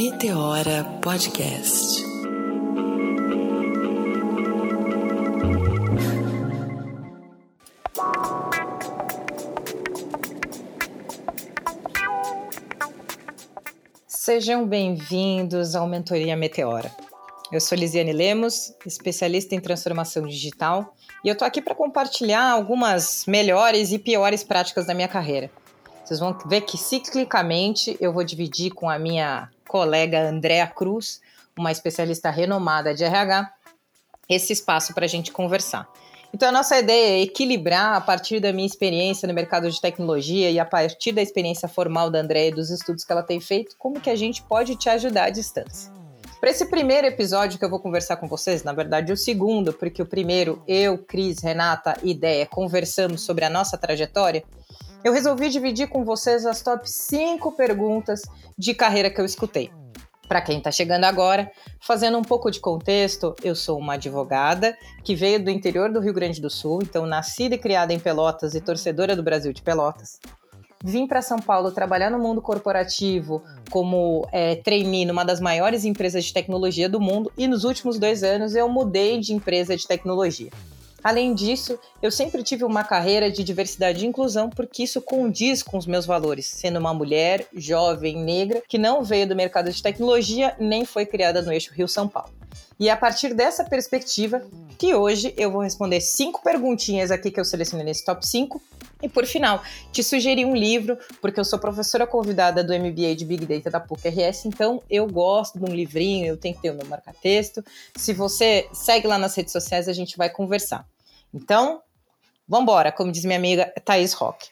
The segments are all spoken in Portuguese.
Meteora Podcast. Sejam bem-vindos ao Mentoria Meteora. Eu sou Lisiane Lemos, especialista em transformação digital, e eu tô aqui para compartilhar algumas melhores e piores práticas da minha carreira. Vocês vão ver que ciclicamente eu vou dividir com a minha colega Andréa Cruz, uma especialista renomada de RH, esse espaço para a gente conversar. Então, a nossa ideia é equilibrar, a partir da minha experiência no mercado de tecnologia e a partir da experiência formal da Andréa e dos estudos que ela tem feito, como que a gente pode te ajudar à distância. Para esse primeiro episódio que eu vou conversar com vocês, na verdade o segundo, porque o primeiro, eu, Cris, Renata e Ideia conversamos sobre a nossa trajetória, eu resolvi dividir com vocês as top 5 perguntas de carreira que eu escutei. Para quem está chegando agora, fazendo um pouco de contexto, eu sou uma advogada que veio do interior do Rio Grande do Sul, então nascida e criada em Pelotas e torcedora do Brasil de Pelotas vim para São Paulo trabalhar no mundo corporativo como é, trainee numa das maiores empresas de tecnologia do mundo e nos últimos dois anos eu mudei de empresa de tecnologia. Além disso, eu sempre tive uma carreira de diversidade e inclusão porque isso condiz com os meus valores, sendo uma mulher, jovem, negra, que não veio do mercado de tecnologia nem foi criada no eixo Rio-São Paulo. E é a partir dessa perspectiva que hoje eu vou responder cinco perguntinhas aqui que eu selecionei nesse top 5 e por final, te sugeri um livro, porque eu sou professora convidada do MBA de Big Data da PUC-RS, então eu gosto de um livrinho, eu tenho que ter o meu marca-texto. Se você segue lá nas redes sociais, a gente vai conversar. Então, vambora, como diz minha amiga Thaís Roque.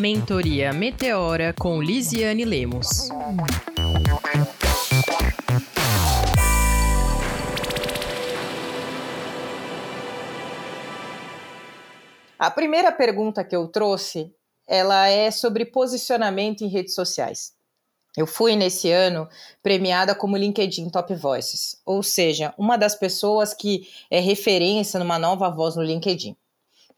Mentoria Meteora com Lisiane Lemos. A primeira pergunta que eu trouxe, ela é sobre posicionamento em redes sociais. Eu fui nesse ano premiada como LinkedIn Top Voices, ou seja, uma das pessoas que é referência numa nova voz no LinkedIn.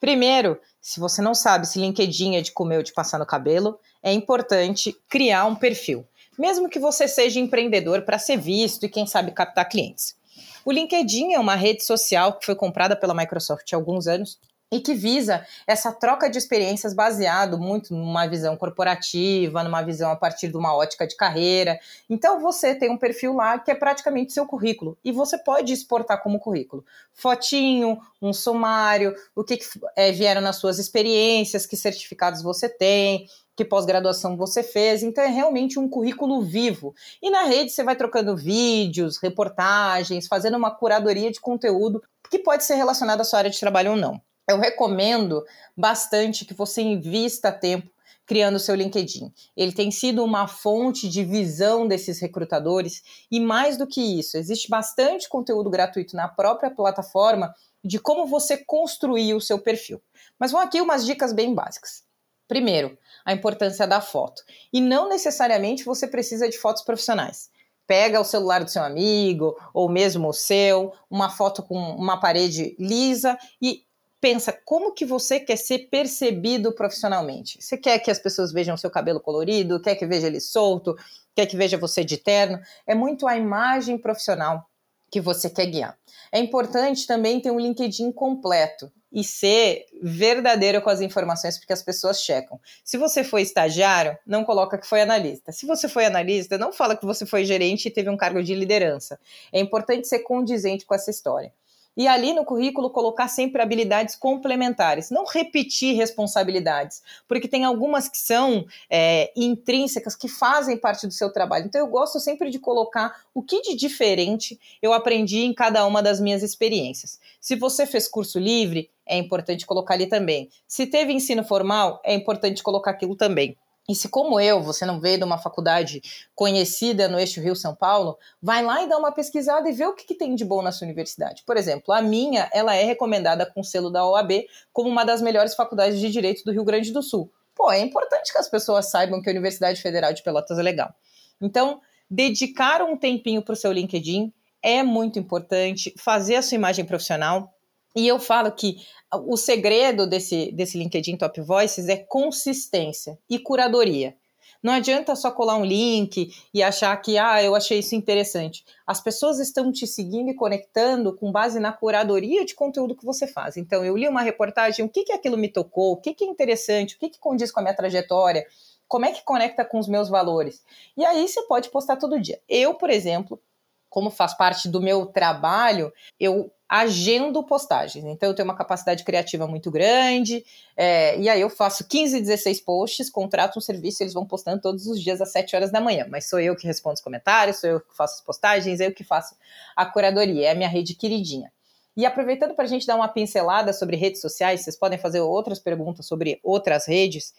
Primeiro, se você não sabe se LinkedIn é de comer ou de passar no cabelo, é importante criar um perfil, mesmo que você seja empreendedor para ser visto e quem sabe captar clientes. O LinkedIn é uma rede social que foi comprada pela Microsoft há alguns anos e que visa essa troca de experiências baseado muito numa visão corporativa, numa visão a partir de uma ótica de carreira. Então você tem um perfil lá que é praticamente seu currículo e você pode exportar como currículo. Fotinho, um sumário, o que, que é, vieram nas suas experiências, que certificados você tem, que pós-graduação você fez. Então é realmente um currículo vivo. E na rede você vai trocando vídeos, reportagens, fazendo uma curadoria de conteúdo que pode ser relacionado à sua área de trabalho ou não eu recomendo bastante que você invista tempo criando seu LinkedIn. Ele tem sido uma fonte de visão desses recrutadores e mais do que isso, existe bastante conteúdo gratuito na própria plataforma de como você construir o seu perfil. Mas vão aqui umas dicas bem básicas. Primeiro, a importância da foto. E não necessariamente você precisa de fotos profissionais. Pega o celular do seu amigo ou mesmo o seu, uma foto com uma parede lisa e pensa como que você quer ser percebido profissionalmente. Você quer que as pessoas vejam seu cabelo colorido, quer que veja ele solto, quer que veja você de terno. É muito a imagem profissional que você quer guiar. É importante também ter um LinkedIn completo e ser verdadeiro com as informações, porque as pessoas checam. Se você foi estagiário, não coloca que foi analista. Se você foi analista, não fala que você foi gerente e teve um cargo de liderança. É importante ser condizente com essa história e ali no currículo colocar sempre habilidades complementares, não repetir responsabilidades, porque tem algumas que são é, intrínsecas, que fazem parte do seu trabalho. Então eu gosto sempre de colocar o que de diferente eu aprendi em cada uma das minhas experiências. Se você fez curso livre, é importante colocar ali também. Se teve ensino formal, é importante colocar aquilo também. E se, como eu, você não veio de uma faculdade conhecida no eixo Rio-São Paulo, vai lá e dá uma pesquisada e vê o que, que, tem de bom na sua universidade. Por exemplo, a minha, ela é recomendada com selo da OAB como uma das melhores faculdades de Direito do Rio Grande do Sul. Pô, é importante que as pessoas saibam que a Universidade Federal de Pelotas é legal. Então, dedicar um tempinho para o seu LinkedIn é muito importante, fazer a sua imagem profissional, E eu falo que o segredo desse, desse LinkedIn Top Voices é consistência e curadoria. Não adianta só colar um link e achar que, ah, eu achei isso interessante. As pessoas estão te seguindo e conectando com base na curadoria de conteúdo que você faz. Então, eu li uma reportagem, o que, que aquilo me tocou, o que, que é interessante, o que, que condiz com a minha trajetória, como é que conecta com os meus valores. E aí você pode postar todo dia. Eu, por exemplo, como faz parte do meu trabalho, eu agendo postagens. Então, eu tenho uma capacidade criativa muito grande, é, e aí eu faço 15, 16 posts, contrato um serviço, eles vão postando todos os dias às 7 horas da manhã. Mas sou eu que respondo os comentários, sou eu que faço as postagens, eu que faço a curadoria, é a minha rede queridinha. E aproveitando para a gente dar uma pincelada sobre redes sociais, vocês podem fazer outras perguntas sobre outras redes.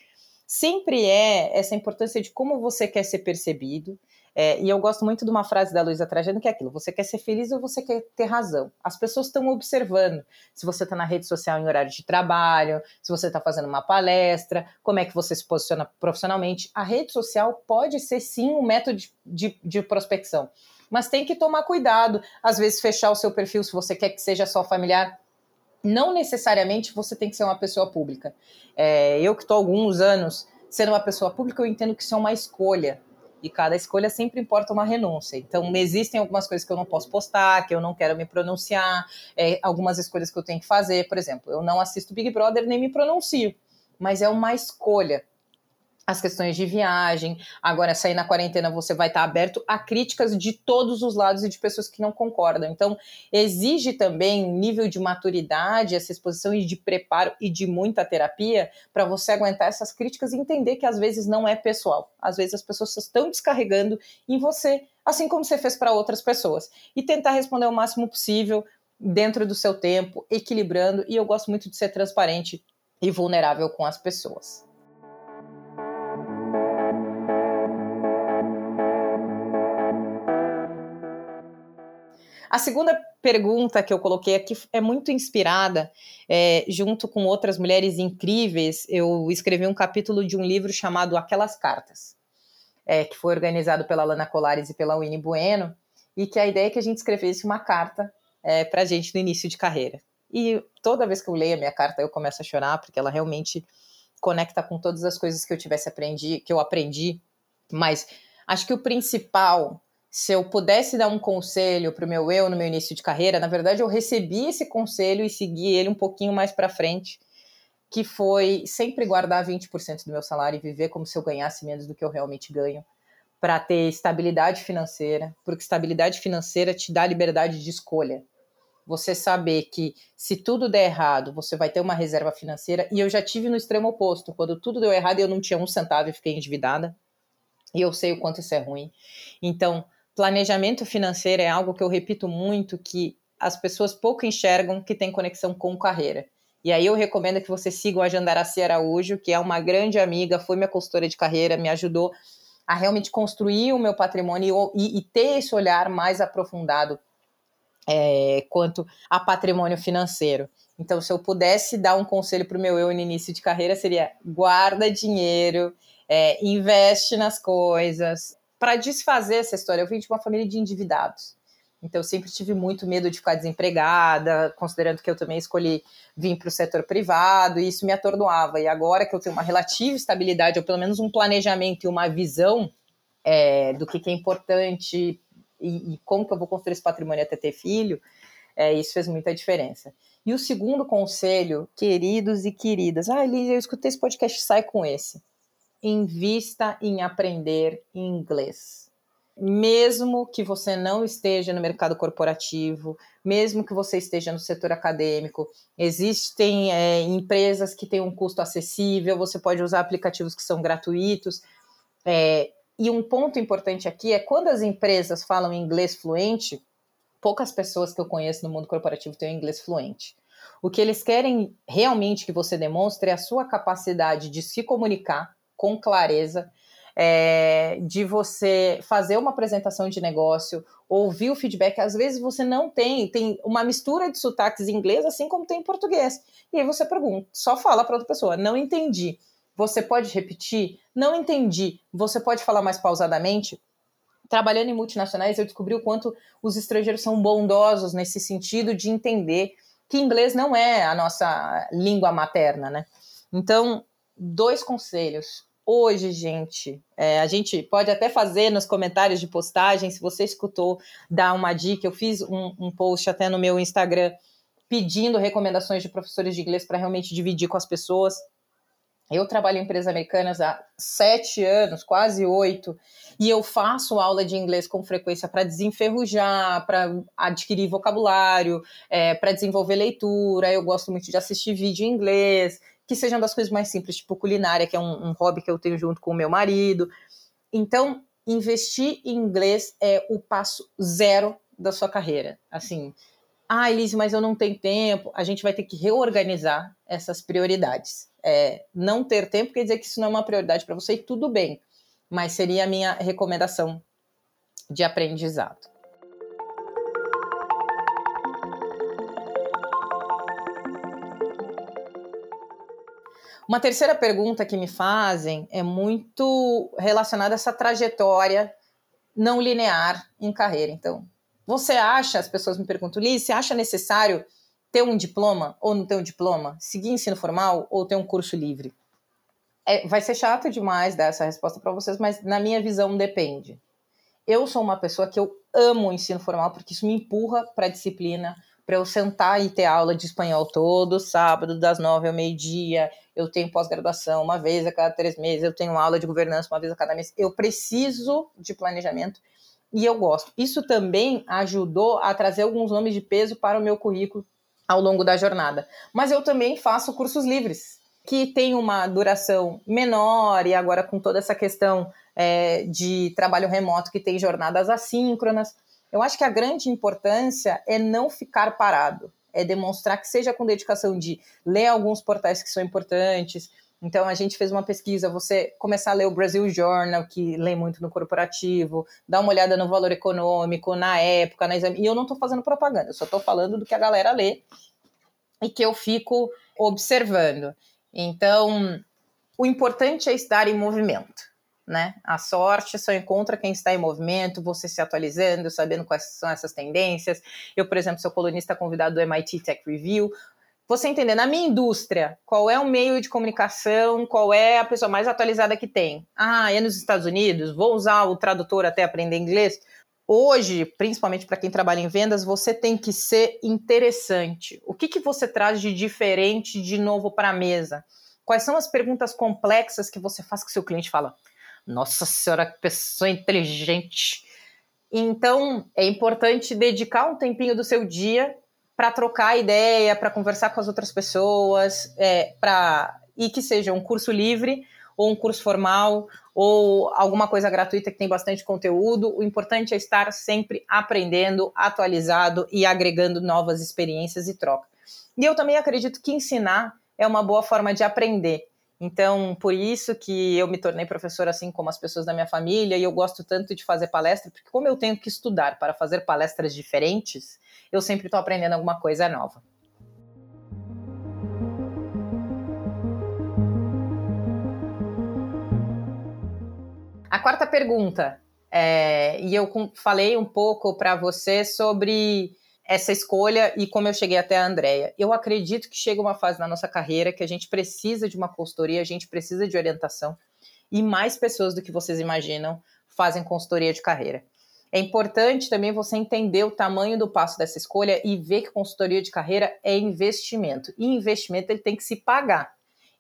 Sempre é essa importância de como você quer ser percebido, é, e eu gosto muito de uma frase da Luísa Trajano que é aquilo: você quer ser feliz ou você quer ter razão? As pessoas estão observando se você está na rede social em horário de trabalho, se você está fazendo uma palestra, como é que você se posiciona profissionalmente. A rede social pode ser sim um método de, de, de prospecção, mas tem que tomar cuidado. Às vezes, fechar o seu perfil se você quer que seja só familiar. Não necessariamente você tem que ser uma pessoa pública. É, eu que estou alguns anos sendo uma pessoa pública, eu entendo que isso é uma escolha e cada escolha sempre importa uma renúncia. Então, existem algumas coisas que eu não posso postar, que eu não quero me pronunciar, é, algumas escolhas que eu tenho que fazer. Por exemplo, eu não assisto Big Brother nem me pronuncio, mas é uma escolha as questões de viagem. Agora, sair na quarentena, você vai estar aberto a críticas de todos os lados e de pessoas que não concordam. Então, exige também um nível de maturidade, essa exposição e de preparo e de muita terapia para você aguentar essas críticas e entender que às vezes não é pessoal. Às vezes as pessoas estão descarregando em você, assim como você fez para outras pessoas. E tentar responder o máximo possível dentro do seu tempo, equilibrando. E eu gosto muito de ser transparente e vulnerável com as pessoas. A segunda pergunta que eu coloquei aqui é muito inspirada, é, junto com outras mulheres incríveis. Eu escrevi um capítulo de um livro chamado Aquelas Cartas, é, que foi organizado pela Lana Colares e pela Winnie Bueno, e que a ideia é que a gente escrevesse uma carta é, para a gente no início de carreira. E toda vez que eu leio a minha carta, eu começo a chorar, porque ela realmente conecta com todas as coisas que eu tivesse aprendi, que eu aprendi. Mas acho que o principal se eu pudesse dar um conselho para o meu eu no meu início de carreira, na verdade eu recebi esse conselho e segui ele um pouquinho mais para frente, que foi sempre guardar 20% do meu salário e viver como se eu ganhasse menos do que eu realmente ganho, para ter estabilidade financeira, porque estabilidade financeira te dá liberdade de escolha. Você saber que se tudo der errado, você vai ter uma reserva financeira, e eu já tive no extremo oposto, quando tudo deu errado eu não tinha um centavo e fiquei endividada, e eu sei o quanto isso é ruim. Então, planejamento financeiro é algo que eu repito muito que as pessoas pouco enxergam que tem conexão com carreira. E aí eu recomendo que você siga a Jandaraci Araújo, que é uma grande amiga, foi minha consultora de carreira, me ajudou a realmente construir o meu patrimônio e, e ter esse olhar mais aprofundado é, quanto a patrimônio financeiro. Então, se eu pudesse dar um conselho para o meu eu no início de carreira, seria guarda dinheiro, é, investe nas coisas, para desfazer essa história, eu vim de uma família de endividados. Então, eu sempre tive muito medo de ficar desempregada, considerando que eu também escolhi vir para o setor privado, e isso me atordoava. E agora que eu tenho uma relativa estabilidade, ou pelo menos um planejamento e uma visão é, do que, que, é importante e, e, como que eu vou construir esse patrimônio até ter filho, é, isso fez muita diferença. E o segundo conselho, queridos e queridas, ah, Elise, eu escutei esse podcast, sai com esse invista em aprender inglês. Mesmo que você não esteja no mercado corporativo, mesmo que você esteja no setor acadêmico, existem é, empresas que têm um custo acessível, você pode usar aplicativos que são gratuitos. É, e um ponto importante aqui é quando as empresas falam inglês fluente, poucas pessoas que eu conheço no mundo corporativo têm inglês fluente. O que eles querem realmente que você demonstre é a sua capacidade de se comunicar com clareza, é, de você fazer uma apresentação de negócio, ouvir o feedback. Às vezes você não tem, tem uma mistura de sotaques em inglês, assim como tem em português. E aí você pergunta, só fala para outra pessoa, não entendi. Você pode repetir? Não entendi. Você pode falar mais pausadamente? Trabalhando em multinacionais, eu descobri o quanto os estrangeiros são bondosos nesse sentido de entender que inglês não é a nossa língua materna, né? Então, dois conselhos. Hoje, gente, é, a gente pode até fazer nos comentários de postagem, se você escutou, dar uma dica. Eu fiz um, um post até no meu Instagram pedindo recomendações de professores de inglês para realmente dividir com as pessoas. Eu trabalho em empresas americanas há sete anos, quase oito, e eu faço aula de inglês com frequência para desenferrujar, para adquirir vocabulário, é, para desenvolver leitura. Eu gosto muito de assistir vídeo em inglês, que sejam das coisas mais simples, tipo culinária, que é um, um hobby que eu tenho junto com o meu marido. Então, investir em inglês é o passo zero da sua carreira. Assim, ah, Elise, mas eu não tenho tempo. A gente vai ter que reorganizar essas prioridades. É, não ter tempo quer dizer que isso não é uma prioridade para você e tudo bem, mas seria a minha recomendação de aprendizado. Uma terceira pergunta que me fazem é muito relacionada a essa trajetória não linear em carreira. Então, você acha, as pessoas me perguntam, Liz, você acha necessário ter um diploma ou não ter um diploma? Seguir ensino formal ou ter um curso livre? É, vai ser chato demais dar essa resposta para vocês, mas na minha visão depende. Eu sou uma pessoa que eu amo o ensino formal porque isso me empurra para a disciplina, para eu sentar e ter aula de espanhol todo sábado, das nove ao meio-dia. Eu tenho pós-graduação uma vez a cada três meses, eu tenho aula de governança uma vez a cada mês. Eu preciso de planejamento e eu gosto. Isso também ajudou a trazer alguns nomes de peso para o meu currículo ao longo da jornada. Mas eu também faço cursos livres, que tem uma duração menor, e agora com toda essa questão é, de trabalho remoto, que tem jornadas assíncronas. Eu acho que a grande importância é não ficar parado, é demonstrar que seja com dedicação de ler alguns portais que são importantes, então a gente fez uma pesquisa, você começar a ler o Brasil Journal, que lê muito no corporativo, dar uma olhada no valor econômico, na época, na exame. E eu não estou fazendo propaganda, eu só estou falando do que a galera lê e que eu fico observando. Então, o importante é estar em movimento. Né? A sorte só encontra quem está em movimento, você se atualizando, sabendo quais são essas tendências. Eu, por exemplo, sou colunista convidado do MIT Tech Review você entender na minha indústria qual é o meio de comunicação, qual é a pessoa mais atualizada que tem. Ah, é nos Estados Unidos, vou usar o tradutor até aprender inglês. Hoje, principalmente para quem trabalha em vendas, você tem que ser interessante. O que, que você traz de diferente, de novo para a mesa? Quais são as perguntas complexas que você faz que seu cliente fala? Nossa senhora, que pessoa inteligente. Então, é importante dedicar um tempinho do seu dia para trocar ideia, para conversar com as outras pessoas, é, para e que seja um curso livre ou um curso formal ou alguma coisa gratuita que tem bastante conteúdo. O importante é estar sempre aprendendo, atualizado e agregando novas experiências e troca. E eu também acredito que ensinar é uma boa forma de aprender. Então, por isso que eu me tornei professora assim como as pessoas da minha família, e eu gosto tanto de fazer palestra, porque como eu tenho que estudar para fazer palestras diferentes, eu sempre estou aprendendo alguma coisa nova. A quarta pergunta, é, e eu falei um pouco para você sobre essa escolha e como eu cheguei até a Andrea. Eu acredito que chega uma fase na nossa carreira que a gente precisa de uma consultoria, a gente precisa de orientação e mais pessoas do que vocês imaginam fazem consultoria de carreira. É importante também você entender o tamanho do passo dessa escolha e ver que consultoria de carreira é investimento. E investimento ele tem que se pagar.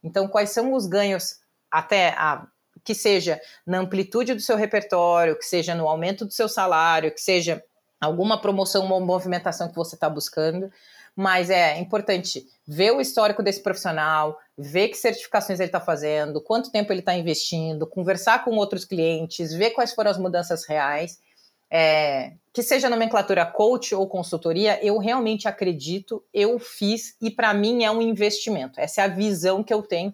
Então, quais são os ganhos até a que seja na amplitude do seu repertório, que seja no aumento do seu salário, que seja alguma promoção, uma movimentação que você está buscando. Mas é importante ver o histórico desse profissional, ver que certificações ele está fazendo, quanto tempo ele está investindo, conversar com outros clientes, ver quais foram as mudanças reais. É, que seja nomenclatura coach ou consultoria, eu realmente acredito, eu fiz e para mim é um investimento. Essa é a visão que eu tenho,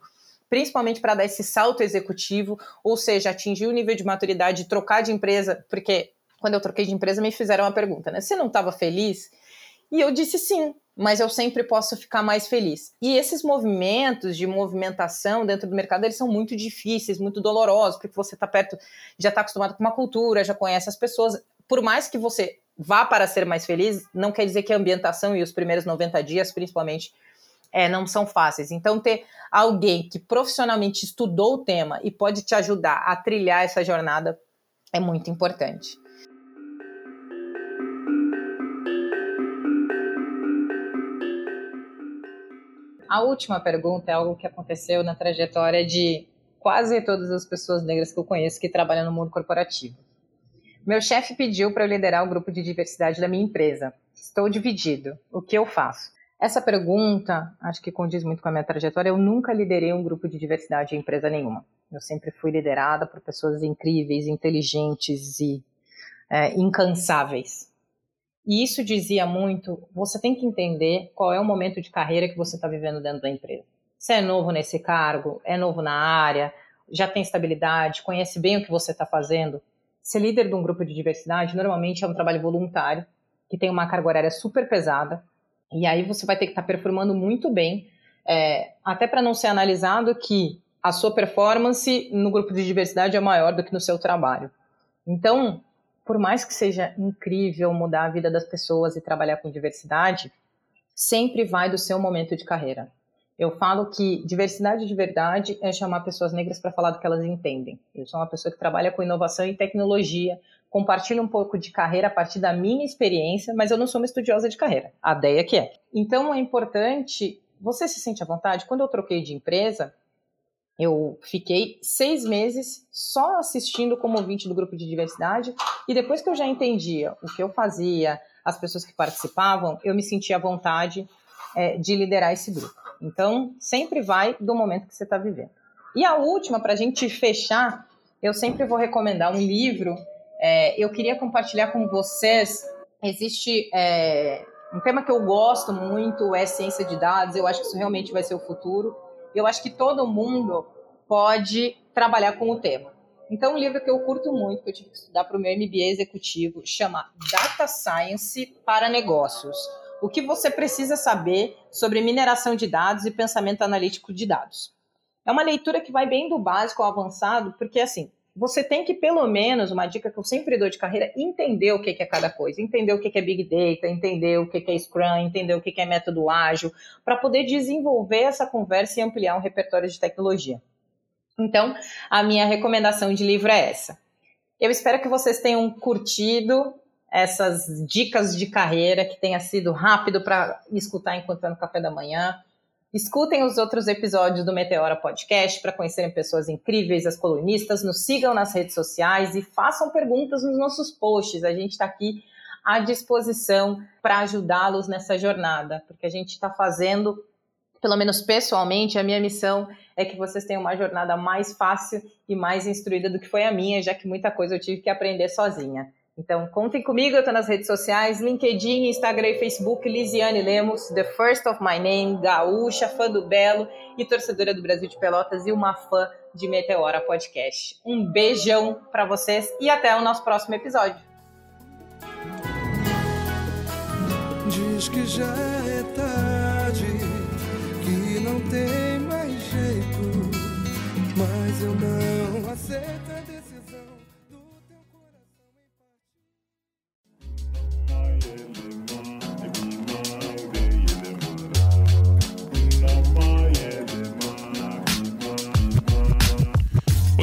principalmente para dar esse salto executivo, ou seja, atingir o nível de maturidade, trocar de empresa, porque quando eu troquei de empresa, me fizeram uma pergunta, né? Você não estava feliz? E eu disse sim, mas eu sempre posso ficar mais feliz. E esses movimentos de movimentação dentro do mercado, eles são muito difíceis, muito dolorosos, porque você está perto, já está acostumado com uma cultura, já conhece as pessoas. Por mais que você vá para ser mais feliz, não quer dizer que a ambientação e os primeiros 90 dias, principalmente, é, não são fáceis. Então, ter alguém que profissionalmente estudou o tema e pode te ajudar a trilhar essa jornada é muito importante. A última pergunta é algo que aconteceu na trajetória de quase todas as pessoas negras que eu conheço que trabalham no mundo corporativo. Meu chefe pediu para eu liderar o grupo de diversidade da minha empresa. Estou dividido. O que eu faço? Essa pergunta, acho que condiz muito com a minha trajetória. Eu nunca liderei um grupo de diversidade em empresa nenhuma. Eu sempre fui liderada por pessoas incríveis, inteligentes e é, incansáveis. E isso dizia muito: você tem que entender qual é o momento de carreira que você está vivendo dentro da empresa. Você é novo nesse cargo, é novo na área, já tem estabilidade, conhece bem o que você está fazendo. Ser líder de um grupo de diversidade normalmente é um trabalho voluntário, que tem uma carga horária super pesada, e aí você vai ter que estar tá performando muito bem, é, até para não ser analisado que a sua performance no grupo de diversidade é maior do que no seu trabalho. Então, por mais que seja incrível mudar a vida das pessoas e trabalhar com diversidade, sempre vai do seu momento de carreira. Eu falo que diversidade de verdade é chamar pessoas negras para falar do que elas entendem. Eu sou uma pessoa que trabalha com inovação e tecnologia, compartilho um pouco de carreira a partir da minha experiência, mas eu não sou uma estudiosa de carreira. A ideia que é. Então é importante, você se sente à vontade? Quando eu troquei de empresa, eu fiquei seis meses só assistindo como ouvinte do grupo de diversidade e depois que eu já entendia o que eu fazia, as pessoas que participavam, eu me sentia à vontade é, de liderar esse grupo. Então, sempre vai do momento que você está vivendo. E a última, para a gente fechar, eu sempre vou recomendar um livro. É, eu queria compartilhar com vocês. Existe é, um tema que eu gosto muito, é ciência de dados. Eu acho que isso realmente vai ser o futuro eu acho que todo mundo pode trabalhar com o tema. Então, um livro que eu curto muito, que eu tive que estudar para o meu MBA executivo, chama Data Science para Negócios. O que você precisa saber sobre mineração de dados e pensamento analítico de dados. É uma leitura que vai bem do básico ao avançado, porque assim, você tem que, pelo menos, uma dica que eu sempre dou de carreira, entender o que é cada coisa, entender o que é Big Data, entender o que é Scrum, entender o que é método ágil, para poder desenvolver essa conversa e ampliar um repertório de tecnologia. Então, a minha recomendação de livro é essa. Eu espero que vocês tenham curtido essas dicas de carreira, que tenha sido rápido para escutar enquanto tá no café da manhã. Escutem os outros episódios do Meteora Podcast para conhecerem pessoas incríveis, as colunistas. Nos sigam nas redes sociais e façam perguntas nos nossos posts. A gente está aqui à disposição para ajudá-los nessa jornada, porque a gente está fazendo, pelo menos pessoalmente, a minha missão é que vocês tenham uma jornada mais fácil e mais instruída do que foi a minha, já que muita coisa eu tive que aprender sozinha. Então, contem comigo, eu estou nas redes sociais, LinkedIn, Instagram e Facebook, Lisiane Lemos, The First of My Name, gaúcha, fã do Belo e torcedora do Brasil de Pelotas e uma fã de Meteora Podcast. Um beijão para vocês e até o nosso próximo episódio. Diz que já é tarde, que não tem mais jeito, mas eu não aceito